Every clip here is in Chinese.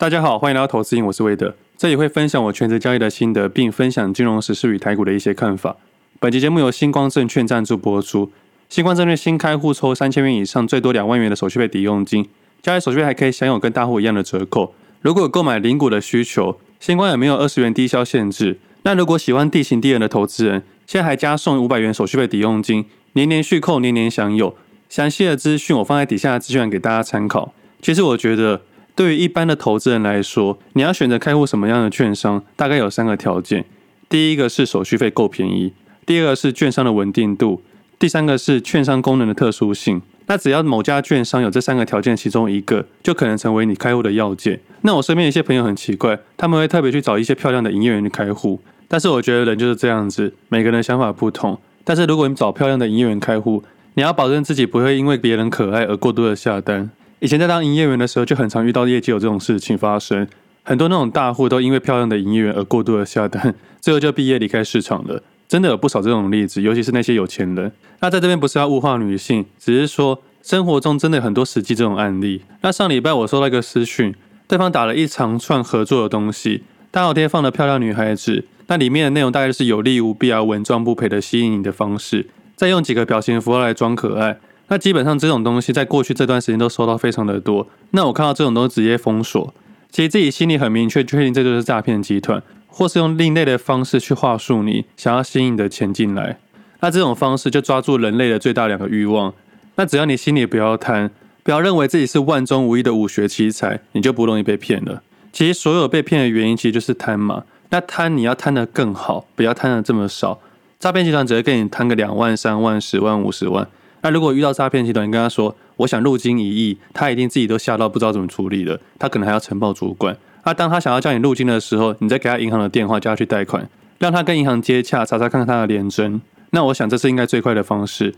大家好，欢迎来到投资瘾，我是魏德，这里会分享我全职交易的心得，并分享金融时事与台股的一些看法。本期节目由星光证券赞助播出。星光证券新开户抽三千元以上，最多两万元的手续费抵用金，交易手续费还可以享有跟大户一样的折扣。如果有购买零股的需求，星光也没有二十元低消限制。那如果喜欢地形低人的投资人，现在还加送五百元手续费抵用金，年年续扣，年年享有。详细的资讯我放在底下的资讯栏给大家参考。其实我觉得。对于一般的投资人来说，你要选择开户什么样的券商，大概有三个条件：第一个是手续费够便宜；第二个是券商的稳定度；第三个是券商功能的特殊性。那只要某家券商有这三个条件其中一个，就可能成为你开户的要件。那我身边一些朋友很奇怪，他们会特别去找一些漂亮的营业员去开户。但是我觉得人就是这样子，每个人的想法不同。但是如果你找漂亮的营业员开户，你要保证自己不会因为别人可爱而过度的下单。以前在当营业员的时候，就很常遇到业绩有这种事情发生。很多那种大户都因为漂亮的营业员而过度的下单，最后就毕业离开市场了。真的有不少这种例子，尤其是那些有钱人。那在这边不是要物化女性，只是说生活中真的很多实际这种案例。那上礼拜我收到一个私讯，对方打了一长串合作的东西，大后天放了漂亮女孩子，那里面的内容大概就是有利无弊啊，稳赚不赔的吸引你的方式，再用几个表情符号来装可爱。那基本上这种东西在过去这段时间都收到非常的多。那我看到这种都直接封锁。其实自己心里很明确，确定这就是诈骗集团，或是用另类的方式去话术你，想要吸引你的钱进来。那这种方式就抓住人类的最大两个欲望。那只要你心里不要贪，不要认为自己是万中无一的武学奇才，你就不容易被骗了。其实所有被骗的原因其实就是贪嘛。那贪你要贪得更好，不要贪得这么少。诈骗集团只会跟你贪个两万、三万、十万、五十万。那如果遇到诈骗集团，你跟他说我想入金一亿，他一定自己都吓到不知道怎么处理了，他可能还要呈报主管。那当他想要叫你入金的时候，你再给他银行的电话，叫他去贷款，让他跟银行接洽，查查看看他的联征。那我想这是应该最快的方式。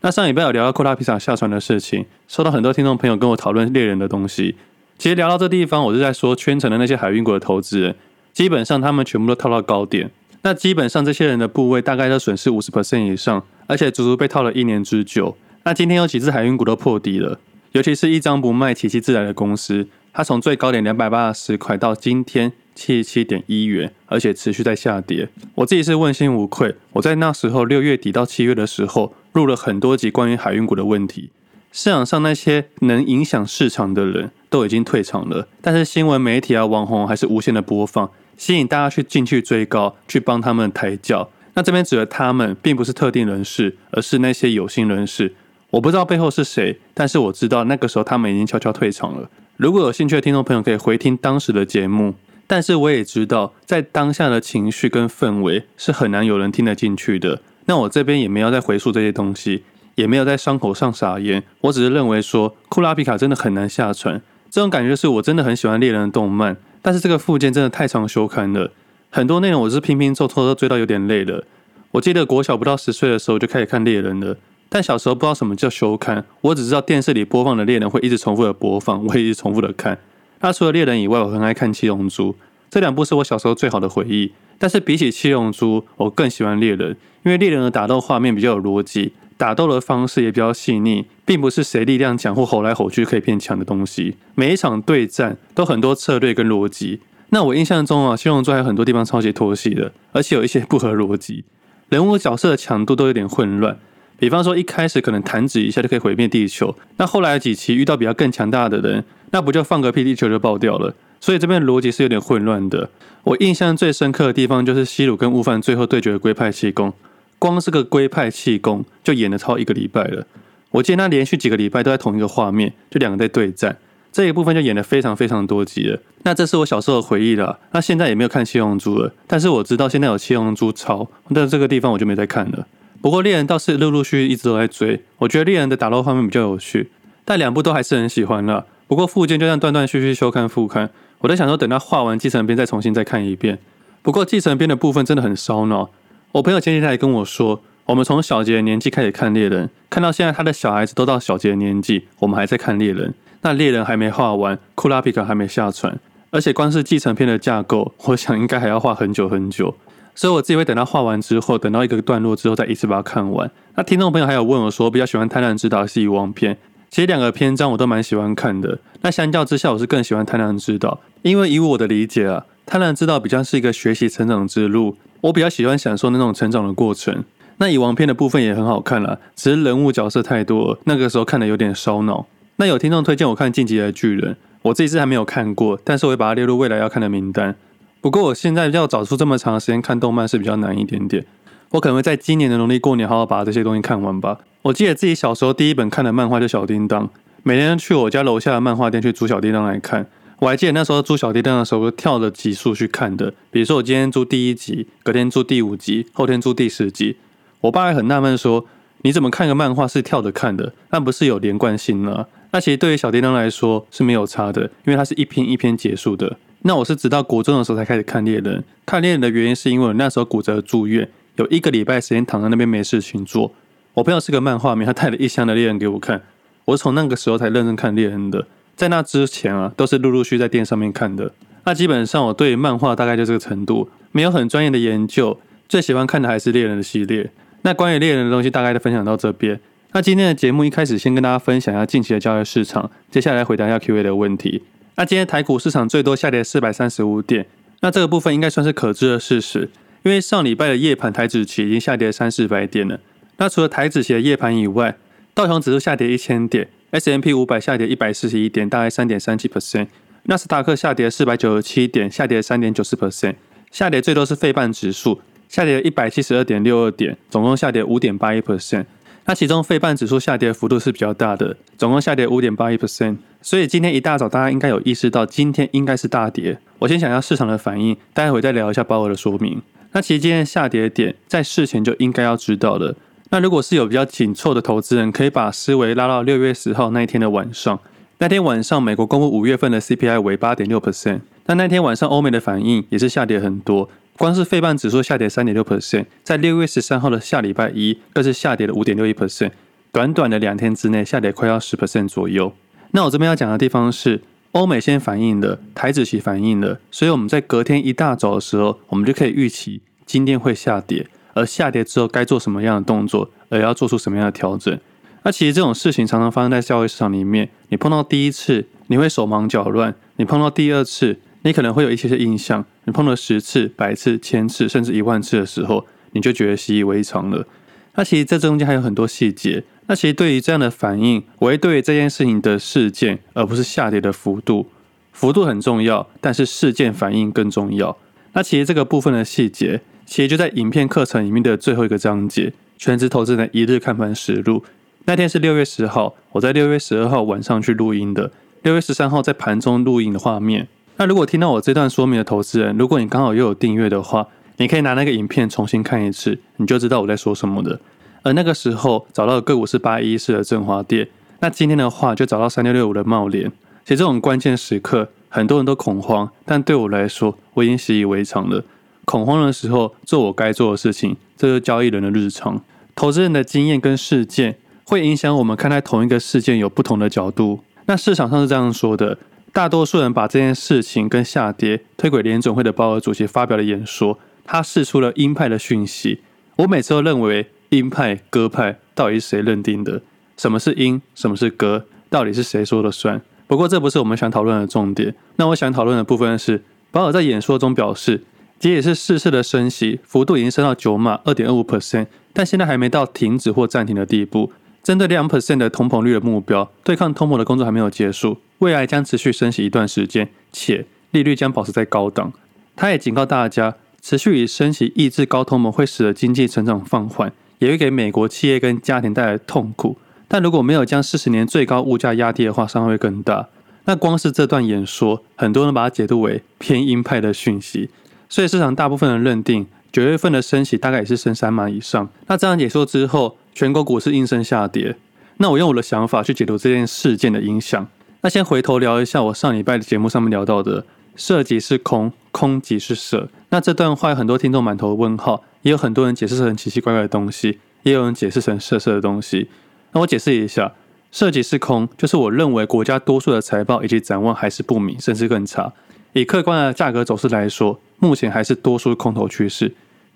那上礼拜有聊到库拉皮萨下船的事情，收到很多听众朋友跟我讨论猎人的东西。其实聊到这地方，我是在说圈层的那些海运股的投资人，基本上他们全部都套到高点。那基本上这些人的部位大概都损失五十 percent 以上，而且足足被套了一年之久。那今天有几只海运股都破底了，尤其是一张不卖、奇迹自来的公司，它从最高点两百八十块到今天七十七点一元，而且持续在下跌。我自己是问心无愧，我在那时候六月底到七月的时候录了很多集关于海运股的问题。市场上那些能影响市场的人都已经退场了，但是新闻媒体啊、网红还是无限的播放。吸引大家去进去追高，去帮他们抬轿。那这边指的他们，并不是特定人士，而是那些有心人士。我不知道背后是谁，但是我知道那个时候他们已经悄悄退场了。如果有兴趣的听众朋友，可以回听当时的节目。但是我也知道，在当下的情绪跟氛围是很难有人听得进去的。那我这边也没有再回溯这些东西，也没有在伤口上撒盐。我只是认为说，库拉皮卡真的很难下船。这种感觉是我真的很喜欢猎人的动漫。但是这个附件真的太长修刊了，很多内容我是拼拼凑凑都追到有点累了。我记得国小不到十岁的时候就开始看猎人了，但小时候不知道什么叫修刊，我只知道电视里播放的猎人会一直重复的播放，我会一直重复的看。那除了猎人以外，我很爱看七龙珠，这两部是我小时候最好的回忆。但是比起七龙珠，我更喜欢猎人，因为猎人的打斗画面比较有逻辑。打斗的方式也比较细腻，并不是谁力量强或吼来吼去可以变强的东西。每一场对战都很多策略跟逻辑。那我印象中啊，七龙珠还有很多地方超级拖戏的，而且有一些不合逻辑，人物角色的强度都有点混乱。比方说一开始可能弹指一下就可以毁灭地球，那后来几期遇到比较更强大的人，那不就放个屁地球就爆掉了？所以这边逻辑是有点混乱的。我印象最深刻的地方就是西鲁跟悟饭最后对决的龟派气功。光是个龟派气功就演了超一个礼拜了，我记得他连续几个礼拜都在同一个画面，就两个在对战，这一部分就演了非常非常多集了。那这是我小时候的回忆了，那现在也没有看七龙珠了，但是我知道现在有七龙珠超，但这个地方我就没再看了。不过猎人倒是陆陆续续一直都在追，我觉得猎人的打斗画面比较有趣，但两部都还是很喜欢了。不过附件就像断断续续休刊复刊，我在想说等他画完继承篇再重新再看一遍。不过继承篇的部分真的很烧脑。我朋友前几天还跟我说，我们从小杰的年纪开始看猎人，看到现在他的小孩子都到小杰的年纪，我们还在看猎人。那猎人还没画完，库拉皮卡还没下船，而且光是继承篇的架构，我想应该还要画很久很久。所以我自己会等他画完之后，等到一个段落之后再一次把它看完。那听众朋友还有问我说，比较喜欢贪婪之岛还是遗忘篇？其实两个篇章我都蛮喜欢看的。那相较之下，我是更喜欢《贪婪之岛》，因为以我的理解啊，《贪婪之岛》比较是一个学习成长之路，我比较喜欢享受那种成长的过程。那蚁王篇的部分也很好看啦，只是人物角色太多，那个时候看的有点烧脑。那有听众推荐我看《进击的巨人》，我自己是还没有看过，但是我会把它列入未来要看的名单。不过我现在要找出这么长时间看动漫是比较难一点点，我可能会在今年的农历过年好好把这些东西看完吧。我记得自己小时候第一本看的漫画就《小叮当》，每天去我家楼下的漫画店去租《小叮当》来看。我还记得那时候租《小叮当》的时候，跳着集数去看的。比如说我今天租第一集，隔天租第五集，后天租第十集。我爸还很纳闷说：“你怎么看个漫画是跳着看的？那不是有连贯性呢？”那其实对于小叮当来说是没有差的，因为它是一篇一篇结束的。那我是直到国中的时候才开始看猎人。看猎人的原因是因为我那时候骨折住院，有一个礼拜时间躺在那边没事情做。我朋友是个漫画迷，他带了一箱的猎人给我看。我是从那个时候才认真看猎人的，在那之前啊，都是陆陆续续在店上面看的。那基本上我对漫画大概就这个程度，没有很专业的研究。最喜欢看的还是猎人的系列。那关于猎人的东西，大概就分享到这边。那今天的节目一开始先跟大家分享一下近期的交易市场，接下来回答一下 Q&A 的问题。那今天台股市场最多下跌四百三十五点，那这个部分应该算是可知的事实，因为上礼拜的夜盘台指期已经下跌三四百点了。那除了台指期的夜盘以外，道琼指数下跌一千点，S&P 五百下跌一百四十一点，大概三点三七 percent。纳斯达克下跌四百九十七点，下跌三点九四 percent。下跌最多是费半指数，下跌一百七十二点六二点，总共下跌五点八一 percent。那其中费半指数下跌幅度是比较大的，总共下跌五点八一 percent。所以今天一大早大家应该有意识到，今天应该是大跌。我先讲一下市场的反应，待会再聊一下鲍尔的说明。那其实今天下跌点在事前就应该要知道的。那如果是有比较紧凑的投资人，可以把思维拉到六月十号那一天的晚上。那天晚上，美国公布五月份的 CPI 为八点六 percent。那那天晚上，欧美的反应也是下跌很多，光是费半指数下跌三点六 percent，在六月十三号的下礼拜一，更是下跌了五点六一 percent。短短的两天之内，下跌快要十 percent 左右。那我这边要讲的地方是，欧美先反应了，台指期反应了，所以我们在隔天一大早的时候，我们就可以预期今天会下跌。而下跌之后该做什么样的动作，而要做出什么样的调整？那其实这种事情常常发生在交易市场里面。你碰到第一次，你会手忙脚乱；你碰到第二次，你可能会有一些些印象；你碰了十次、百次、千次，甚至一万次的时候，你就觉得习以为常了。那其实这中间还有很多细节。那其实对于这样的反应，我会对这件事情的事件，而不是下跌的幅度。幅度很重要，但是事件反应更重要。那其实这个部分的细节。其实就在影片课程里面的最后一个章节，全职投资人一日看盘实录。那天是六月十号，我在六月十二号晚上去录音的。六月十三号在盘中录影的画面。那如果听到我这段说明的投资人，如果你刚好又有订阅的话，你可以拿那个影片重新看一次，你就知道我在说什么的。而那个时候找到的个股是八一四的振华电，那今天的话就找到三六六五的茂联。其实这种关键时刻，很多人都恐慌，但对我来说，我已经习以为常了。恐慌的时候，做我该做的事情，这是交易人的日常。投资人的经验跟事件会影响我们看待同一个事件有不同的角度。那市场上是这样说的：大多数人把这件事情跟下跌推给联准会的鲍尔主席发表的演说，他释出了鹰派的讯息。我每次都认为鹰派、鸽派到底是谁认定的？什么是鹰？什么是鸽？到底是谁说了算？不过这不是我们想讨论的重点。那我想讨论的部分是，鲍尔在演说中表示。这也是四次的升息，幅度已经升到九码二点二五 percent，但现在还没到停止或暂停的地步。针对两 percent 的通膨率的目标，对抗通膨的工作还没有结束，未来将持续升息一段时间，且利率将保持在高档。他也警告大家，持续以升息抑制高通膨会使得经济成长放缓，也会给美国企业跟家庭带来痛苦。但如果没有将四十年最高物价压低的话，伤害会更大。那光是这段演说，很多人把它解读为偏鹰派的讯息。所以市场大部分人认定九月份的升息大概也是升三码以上。那这样解说之后，全国股市应声下跌。那我用我的想法去解读这件事件的影响。那先回头聊一下我上礼拜的节目上面聊到的“色即是空，空即是色”。那这段话有很多听众满头问号，也有很多人解释成奇奇怪怪的东西，也有人解释成色色的东西。那我解释一下，“色即是空”就是我认为国家多数的财报以及展望还是不明，甚至更差。以客观的价格走势来说，目前还是多数空头趋势。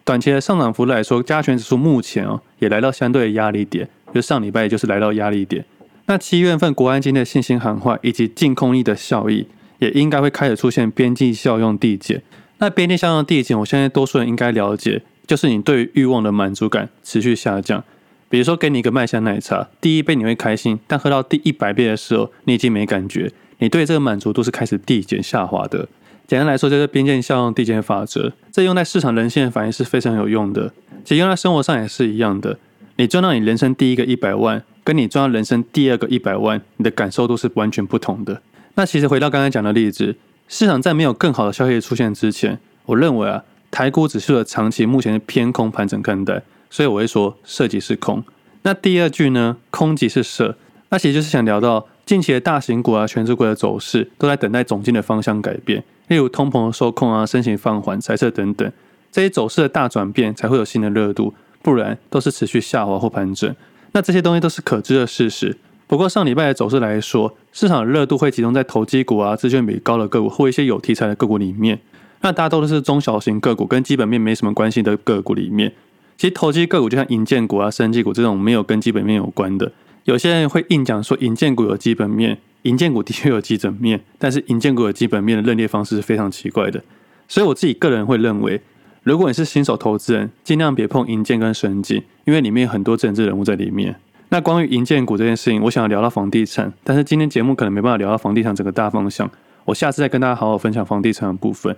短期的上涨幅度来说，加权指数目前哦也来到相对的压力点，就上礼拜就是来到压力点。那七月份国安今天的信心喊话以及净空力的效益，也应该会开始出现边际效用递减。那边际效用递减，我相信多数人应该了解，就是你对欲望的满足感持续下降。比如说，给你一个麦香奶茶，第一杯你会开心，但喝到第一百杯的时候，你已经没感觉，你对这个满足度是开始递减下滑的。简单来说，就是边际效用递减法则。这用在市场人性的反应是非常有用的，其实用在生活上也是一样的。你赚到你人生第一个一百万。跟你赚到人生第二个一百万，你的感受都是完全不同的。那其实回到刚才讲的例子，市场在没有更好的消息出现之前，我认为啊，台股指数的长期目前是偏空盘整看待，所以我会说设即是空。那第二句呢，空即是设，那其实就是想聊到近期的大型股啊、权值股的走势都在等待总经的方向改变，例如通膨的受控啊、升息放缓、财测等等，这些走势的大转变才会有新的热度，不然都是持续下滑或盘整。那这些东西都是可知的事实。不过上礼拜的走势来说，市场的热度会集中在投机股啊、资券比高的个股或一些有题材的个股里面。那大多都是中小型个股，跟基本面没什么关系的个股里面。其实投机个股就像银建股啊、生技股这种没有跟基本面有关的。有些人会硬讲说银建股有基本面，银建股的确有基本面，但是银建股有基本面的认列方式是非常奇怪的。所以我自己个人会认为。如果你是新手投资人，尽量别碰银建跟生技，因为里面有很多政治人物在里面。那关于银建股这件事情，我想要聊到房地产，但是今天节目可能没办法聊到房地产整个大方向，我下次再跟大家好好分享房地产的部分。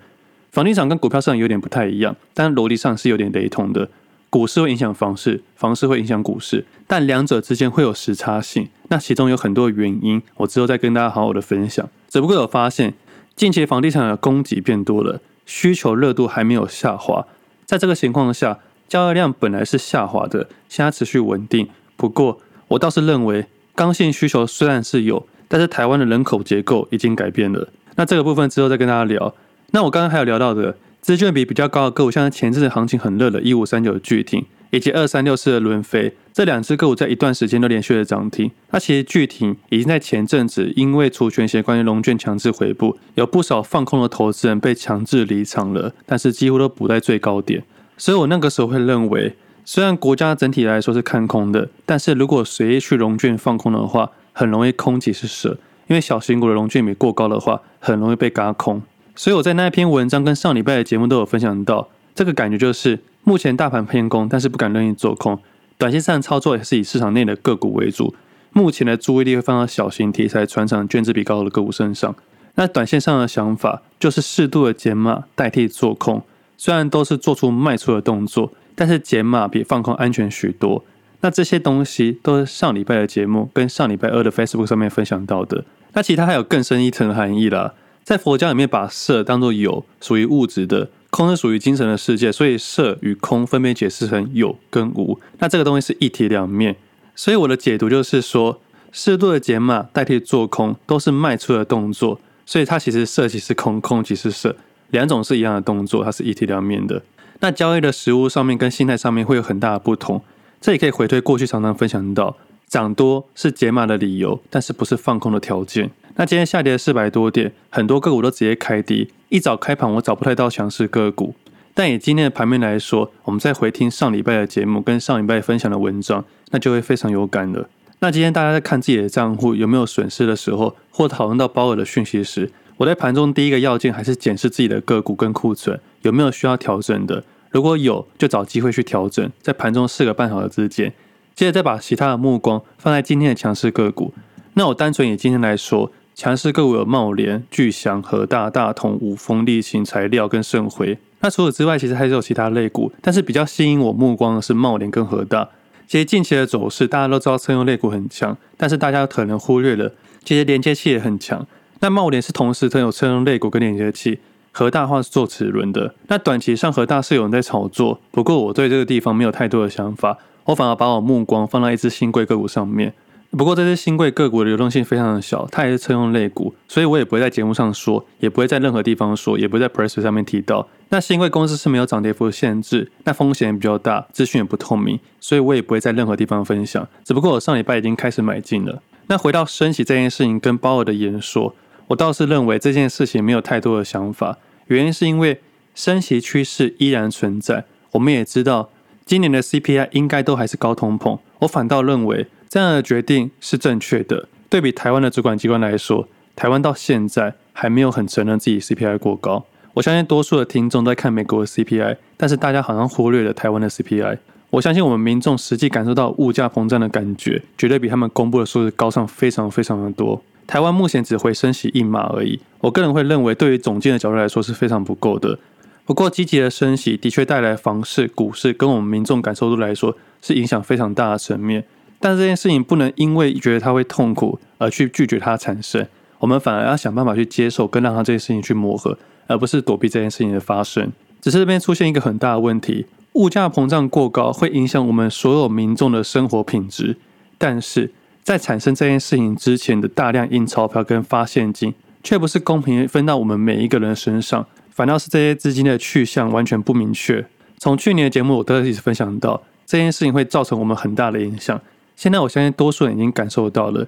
房地产跟股票上有点不太一样，但逻辑上是有点雷同的。股市会影响房市，房市会影响股市，但两者之间会有时差性。那其中有很多原因，我之后再跟大家好好的分享。只不过有发现，近期房地产的供给变多了。需求热度还没有下滑，在这个情况下，交易量本来是下滑的，现在持续稳定。不过，我倒是认为，刚性需求虽然是有，但是台湾的人口结构已经改变了。那这个部分之后再跟大家聊。那我刚刚还有聊到的，资券比比较高的个股，像前阵子行情很热的一五三九巨挺。以及二三六四的伦飞，这两只个股在一段时间都连续的涨停。那其实巨挺已经在前阵子因为除权息关于融券强制回补，有不少放空的投资人被强制离场了，但是几乎都补在最高点。所以我那个时候会认为，虽然国家整体来说是看空的，但是如果随意去融券放空的话，很容易空即是舍，因为小型股的融券比过高的话，很容易被轧空。所以我在那一篇文章跟上礼拜的节目都有分享到，这个感觉就是。目前大盘偏空，但是不敢任意做空。短线上操作也是以市场内的个股为主。目前的注意力会放到小型题材、传产、权值比高的个股身上。那短线上的想法就是适度的减码代替做空。虽然都是做出卖出的动作，但是减码比放空安全许多。那这些东西都是上礼拜的节目跟上礼拜二的 Facebook 上面分享到的。那其他还有更深一层含义啦，在佛教里面把色当做有，属于物质的。空是属于精神的世界，所以色与空分别解释成有跟无。那这个东西是一体两面，所以我的解读就是说，适度的减码代替做空，都是卖出的动作。所以它其实色即是空，空即是色，两种是一样的动作，它是一体两面的。那交易的实物上面跟心态上面会有很大的不同。这也可以回推过去常常分享到，涨多是减码的理由，但是不是放空的条件。那今天下跌了四百多点，很多个股都直接开低。一早开盘我找不太到强势个股，但以今天的盘面来说，我们再回听上礼拜的节目跟上礼拜分享的文章，那就会非常有感了。那今天大家在看自己的账户有没有损失的时候，或讨论到鲍尔的讯息时，我在盘中第一个要件还是检视自己的个股跟库存有没有需要调整的，如果有，就找机会去调整，在盘中四个半小时之间，接着再把其他的目光放在今天的强势个股。那我单纯以今天来说。强势个股有茂联、巨祥、和大、大同、五丰、力勤材料跟盛辉。那除此之外，其实还是有其他类股，但是比较吸引我目光的是茂联跟和大。其实近期的走势，大家都知道车用类股很强，但是大家可能忽略了，其实连接器也很强。那茂联是同时拥有车用类股跟连接器，和大话是做齿轮的。那短期上和大是有人在炒作，不过我对这个地方没有太多的想法，我反而把我目光放在一只新贵个股上面。不过这些新贵个股的流动性非常的小，它也是车用类股，所以我也不会在节目上说，也不会在任何地方说，也不会在 Press 上面提到。那新贵公司是没有涨跌幅的限制，那风险也比较大，资讯也不透明，所以我也不会在任何地方分享。只不过我上礼拜已经开始买进了。那回到升息这件事情跟鲍尔的言说，我倒是认为这件事情没有太多的想法，原因是因为升息趋势依然存在，我们也知道今年的 CPI 应该都还是高通膨，我反倒认为。这样的决定是正确的。对比台湾的主管机关来说，台湾到现在还没有很承认自己 CPI 过高。我相信多数的听众在看美国的 CPI，但是大家好像忽略了台湾的 CPI。我相信我们民众实际感受到物价膨胀的感觉，绝对比他们公布的数字高上非常非常的多。台湾目前只会升息一码而已，我个人会认为，对于总经的角度来说是非常不够的。不过，积极的升息的确带来房市、股市跟我们民众感受度来说是影响非常大的层面。但这件事情不能因为觉得它会痛苦而去拒绝它产生，我们反而要想办法去接受，跟让它这件事情去磨合，而不是躲避这件事情的发生。只是这边出现一个很大的问题。物价膨胀过高会影响我们所有民众的生活品质，但是在产生这件事情之前的大量印钞票跟发现金，却不是公平分到我们每一个人身上，反倒是这些资金的去向完全不明确。从去年的节目我都一直分享到，这件事情会造成我们很大的影响。现在我相信多数人已经感受到了，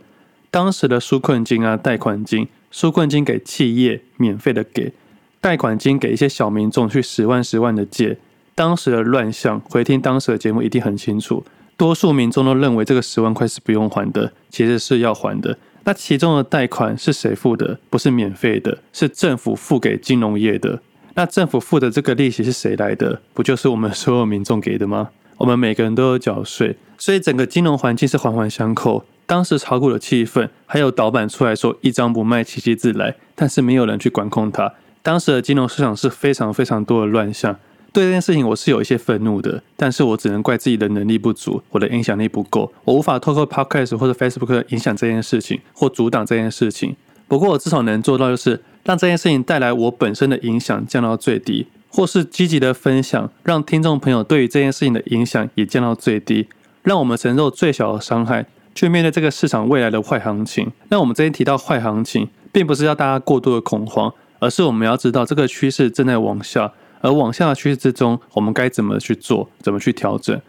当时的纾困金啊、贷款金，纾困金给企业免费的给，贷款金给一些小民众去十万十万的借。当时的乱象，回听当时的节目一定很清楚。多数民众都认为这个十万块是不用还的，其实是要还的。那其中的贷款是谁付的？不是免费的，是政府付给金融业的。那政府付的这个利息是谁来的？不就是我们所有民众给的吗？我们每个人都有缴税，所以整个金融环境是环环相扣。当时炒股的气氛，还有导板出来说一张不卖，奇迹自来，但是没有人去管控它。当时的金融市场是非常非常多的乱象。对这件事情我是有一些愤怒的，但是我只能怪自己的能力不足，我的影响力不够，我无法透过 Podcast 或者 Facebook 影响这件事情或阻挡这件事情。不过我至少能做到就是让这件事情带来我本身的影响降到最低，或是积极的分享，让听众朋友对于这件事情的影响也降到最低，让我们承受最小的伤害，去面对这个市场未来的坏行情。那我们这边提到坏行情，并不是要大家过度的恐慌，而是我们要知道这个趋势正在往下。而往下的趋势之中，我们该怎么去做？怎么去调整？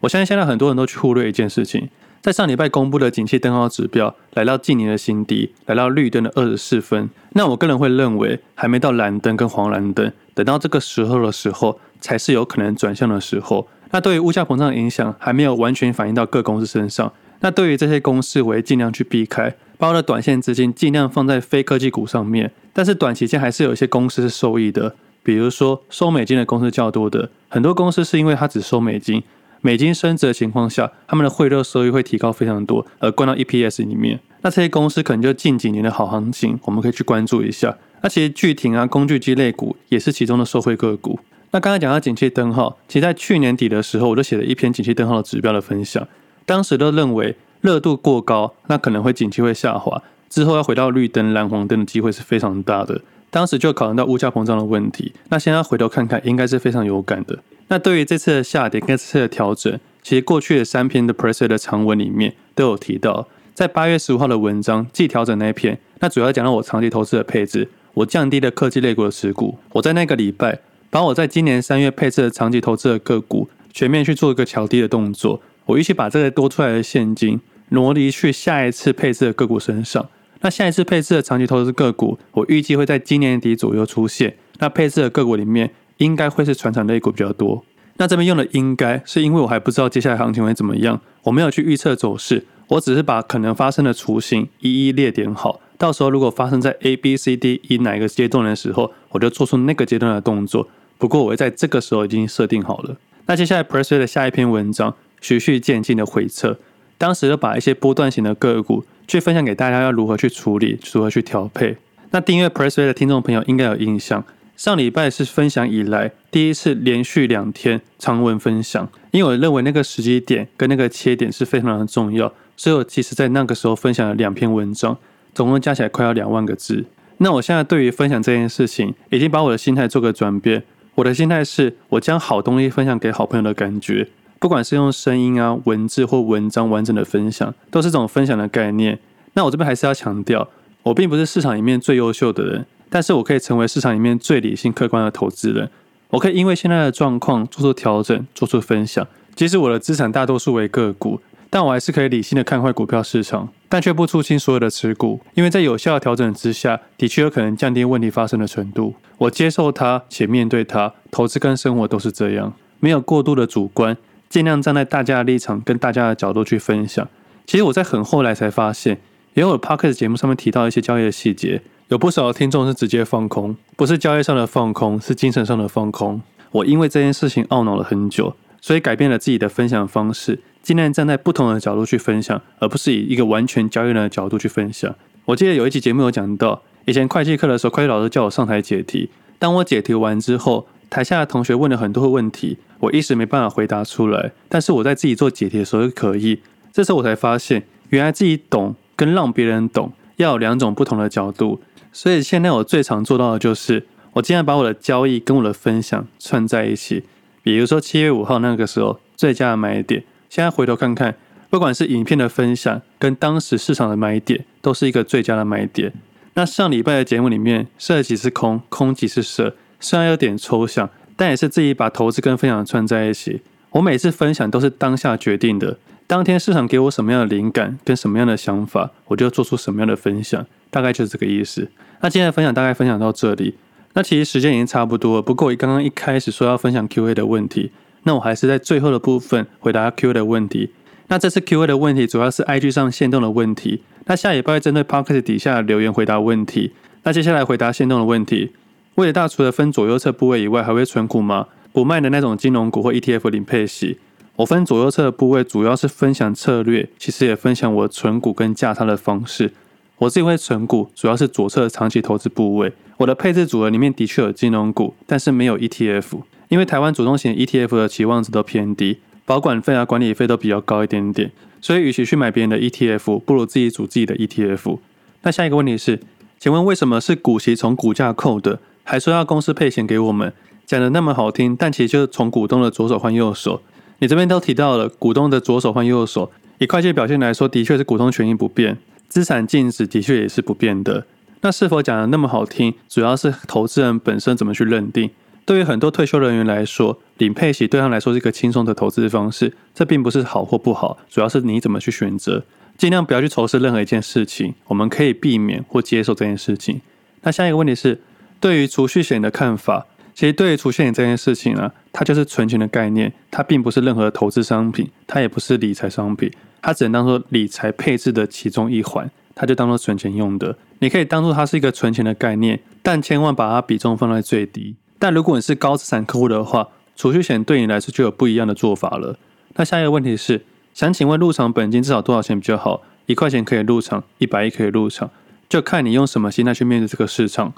我相信现在很多人都去忽略一件事情，在上礼拜公布的景气灯号指标来到近年的新低，来到绿灯的二十四分。那我个人会认为，还没到蓝灯跟黄蓝灯，等到这个时候的时候，才是有可能转向的时候。那对于物价膨胀的影响还没有完全反映到各公司身上。那对于这些公司，我会尽量去避开，把我的短线资金尽量放在非科技股上面。但是短期间还是有一些公司是受益的。比如说收美金的公司较多的，很多公司是因为它只收美金，美金升值的情况下，他们的汇率收益会提高非常多，而灌到 EPS 里面。那这些公司可能就近几年的好行情，我们可以去关注一下。那其实巨艇啊、工具机类股也是其中的受惠个股。那刚才讲到景气灯号，其实在去年底的时候，我就写了一篇景气灯号的指标的分享，当时都认为热度过高，那可能会景气会下滑，之后要回到绿灯、蓝黄灯的机会是非常大的。当时就考虑到物价膨胀的问题，那现在回头看看，应该是非常有感的。那对于这次的下跌跟这次的调整，其实过去的三篇的 pressure 的长文里面都有提到，在八月十五号的文章季调整那一篇，那主要讲到我长期投资的配置，我降低了科技类股的持股，我在那个礼拜把我在今年三月配置的长期投资的个股全面去做一个调低的动作，我预期把这个多出来的现金挪离去下一次配置的个股身上。那下一次配置的长期投资个股，我预计会在今年底左右出现。那配置的个股里面，应该会是传产类股比较多。那这边用的应该是因为我还不知道接下来行情会怎么样，我没有去预测走势，我只是把可能发生的雏形一一列点好。到时候如果发生在 A、B、C、D、E 哪一个阶段的时候，我就做出那个阶段的动作。不过我会在这个时候已经设定好了。那接下来 Pressplay 的下一篇文章，循序渐进的回测，当时就把一些波段型的个股。去分享给大家要如何去处理，如何去调配。那订阅 Pressplay 的听众朋友应该有印象，上礼拜是分享以来第一次连续两天长文分享，因为我认为那个时机点跟那个切点是非常的重要，所以我其实在那个时候分享了两篇文章，总共加起来快要两万个字。那我现在对于分享这件事情，已经把我的心态做个转变，我的心态是我将好东西分享给好朋友的感觉。不管是用声音啊、文字或文章完整的分享，都是这种分享的概念。那我这边还是要强调，我并不是市场里面最优秀的人，但是我可以成为市场里面最理性、客观的投资人。我可以因为现在的状况做出调整、做出分享。即使我的资产大多数为个股，但我还是可以理性的看坏股票市场，但却不出清所有的持股，因为在有效的调整之下，的确有可能降低问题发生的程度。我接受它，且面对它。投资跟生活都是这样，没有过度的主观。尽量站在大家的立场跟大家的角度去分享，其实我在很后来才发现，也有 Podcast 节目上面提到一些交易的细节，有不少的听众是直接放空，不是交易上的放空，是精神上的放空。我因为这件事情懊恼了很久，所以改变了自己的分享方式，尽量站在不同的角度去分享，而不是以一个完全交易人的角度去分享。我记得有一期节目有讲到，以前会计课的时候，会计老师叫我上台解题，当我解题完之后，台下的同学问了很多的问题，我一时没办法回答出来。但是我在自己做解题的时候就可以。这时候我才发现，原来自己懂跟让别人懂要有两种不同的角度。所以现在我最常做到的就是，我尽量把我的交易跟我的分享串在一起。比如说七月五号那个时候最佳的买点，现在回头看看，不管是影片的分享跟当时市场的买点，都是一个最佳的买点。那上礼拜的节目里面，设即是空，空即是设。虽然有点抽象，但也是自己把投资跟分享串在一起。我每次分享都是当下决定的，当天市场给我什么样的灵感跟什么样的想法，我就做出什么样的分享，大概就是这个意思。那今天的分享大概分享到这里，那其实时间已经差不多了。不过我刚刚一开始说要分享 Q&A 的问题，那我还是在最后的部分回答 Q&A 的问题。那这次 Q&A 的问题主要是 IG 上限动的问题，那下礼拜针对 Podcast 底下留言回答问题。那接下来回答限动的问题。伟大除了分左右侧部位以外，还会存股吗？不卖的那种金融股或 ETF 零配息。我分左右侧的部位，主要是分享策略，其实也分享我存股跟价差的方式。我自己会存股，主要是左侧长期投资部位。我的配置组合里面的确有金融股，但是没有 ETF，因为台湾主动型 ETF 的期望值都偏低，保管费啊、管理费都比较高一点点。所以，与其去买别人的 ETF，不如自己组自己的 ETF。那下一个问题是，请问为什么是股息从股价扣的？还说要公司配钱给我们，讲的那么好听，但其实就是从股东的左手换右手。你这边都提到了股东的左手换右手，以会计表现来说，的确是股东权益不变，资产净值的确也是不变的。那是否讲的那么好听，主要是投资人本身怎么去认定？对于很多退休人员来说，领配息对他来说是一个轻松的投资方式，这并不是好或不好，主要是你怎么去选择。尽量不要去仇视任何一件事情，我们可以避免或接受这件事情。那下一个问题是。对于储蓄险的看法，其实对于储蓄险这件事情呢，它就是存钱的概念，它并不是任何投资商品，它也不是理财商品，它只能当做理财配置的其中一环，它就当做存钱用的。你可以当做它是一个存钱的概念，但千万把它比重放在最低。但如果你是高资产客户的话，储蓄险对你来说就有不一样的做法了。那下一个问题是，想请问入场本金至少多少钱比较好？一块钱可以入场，一百亿可以入场，就看你用什么心态去面对这个市场。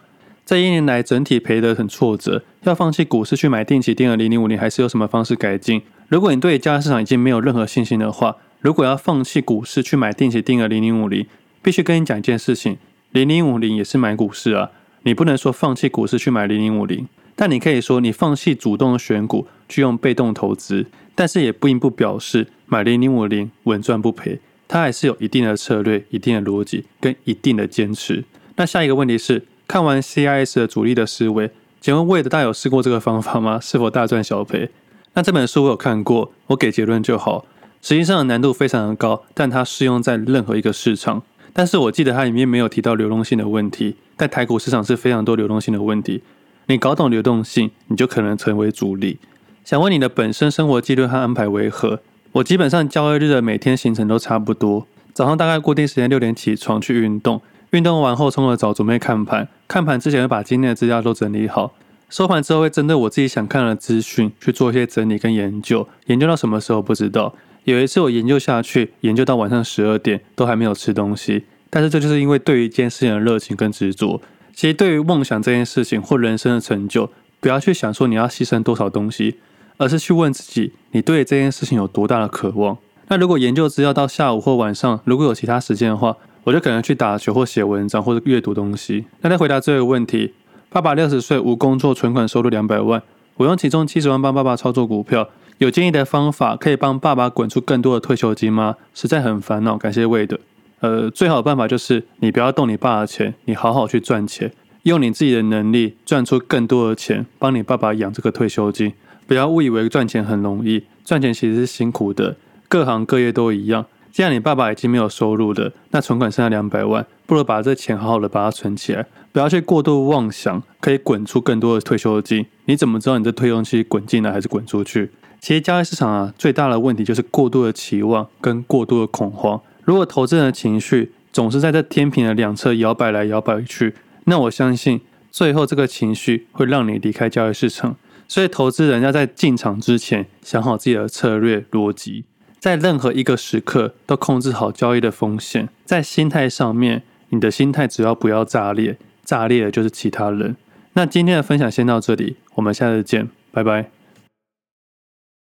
这一年来整体赔得很挫折，要放弃股市去买定期定额零零五零，还是有什么方式改进？如果你对交易市场已经没有任何信心的话，如果要放弃股市去买定期定额零零五零，必须跟你讲一件事情：零零五零也是买股市啊，你不能说放弃股市去买零零五零，但你可以说你放弃主动选股去用被动投资，但是也并不表示买零零五零稳赚不赔，它还是有一定的策略、一定的逻辑跟一定的坚持。那下一个问题是？看完 CIS 的主力的思维，请问魏的大有试过这个方法吗？是否大赚小赔？那这本书我有看过，我给结论就好。实际上的难度非常的高，但它适用在任何一个市场。但是我记得它里面没有提到流动性的问题，但台股市场是非常多流动性的问题。你搞懂流动性，你就可能成为主力。想问你的本身生活纪律和安排为何？我基本上交易日的每天行程都差不多，早上大概固定时间六点起床去运动。运动完后冲个澡，准备看盘。看盘之前会把今天的资料都整理好。收盘之后会针对我自己想看的资讯去做一些整理跟研究。研究到什么时候不知道。有一次我研究下去，研究到晚上十二点都还没有吃东西。但是这就是因为对于一件事情的热情跟执着。其实对于梦想这件事情或人生的成就，不要去想说你要牺牲多少东西，而是去问自己，你对这件事情有多大的渴望。那如果研究资料到下午或晚上，如果有其他时间的话，我就可能去打球或写文章或者阅读东西。那再回答这个问题：爸爸六十岁无工作，存款收入两百万，我用其中七十万帮爸爸操作股票。有建议的方法可以帮爸爸滚出更多的退休金吗？实在很烦恼，感谢魏的。呃，最好的办法就是你不要动你爸的钱，你好好去赚钱，用你自己的能力赚出更多的钱，帮你爸爸养这个退休金。不要误以为赚钱很容易，赚钱其实是辛苦的，各行各业都一样。既然你爸爸已经没有收入了，那存款剩下两百万，不如把这钱好好的把它存起来，不要去过度妄想可以滚出更多的退休金。你怎么知道你的退休金滚进来还是滚出去？其实交易市场啊，最大的问题就是过度的期望跟过度的恐慌。如果投资人的情绪总是在这天平的两侧摇摆来摇摆去，那我相信最后这个情绪会让你离开交易市场。所以，投资人要在进场之前想好自己的策略逻辑，在任何一个时刻都控制好交易的风险。在心态上面，你的心态只要不要炸裂，炸裂的就是其他人。那今天的分享先到这里，我们下次见，拜拜。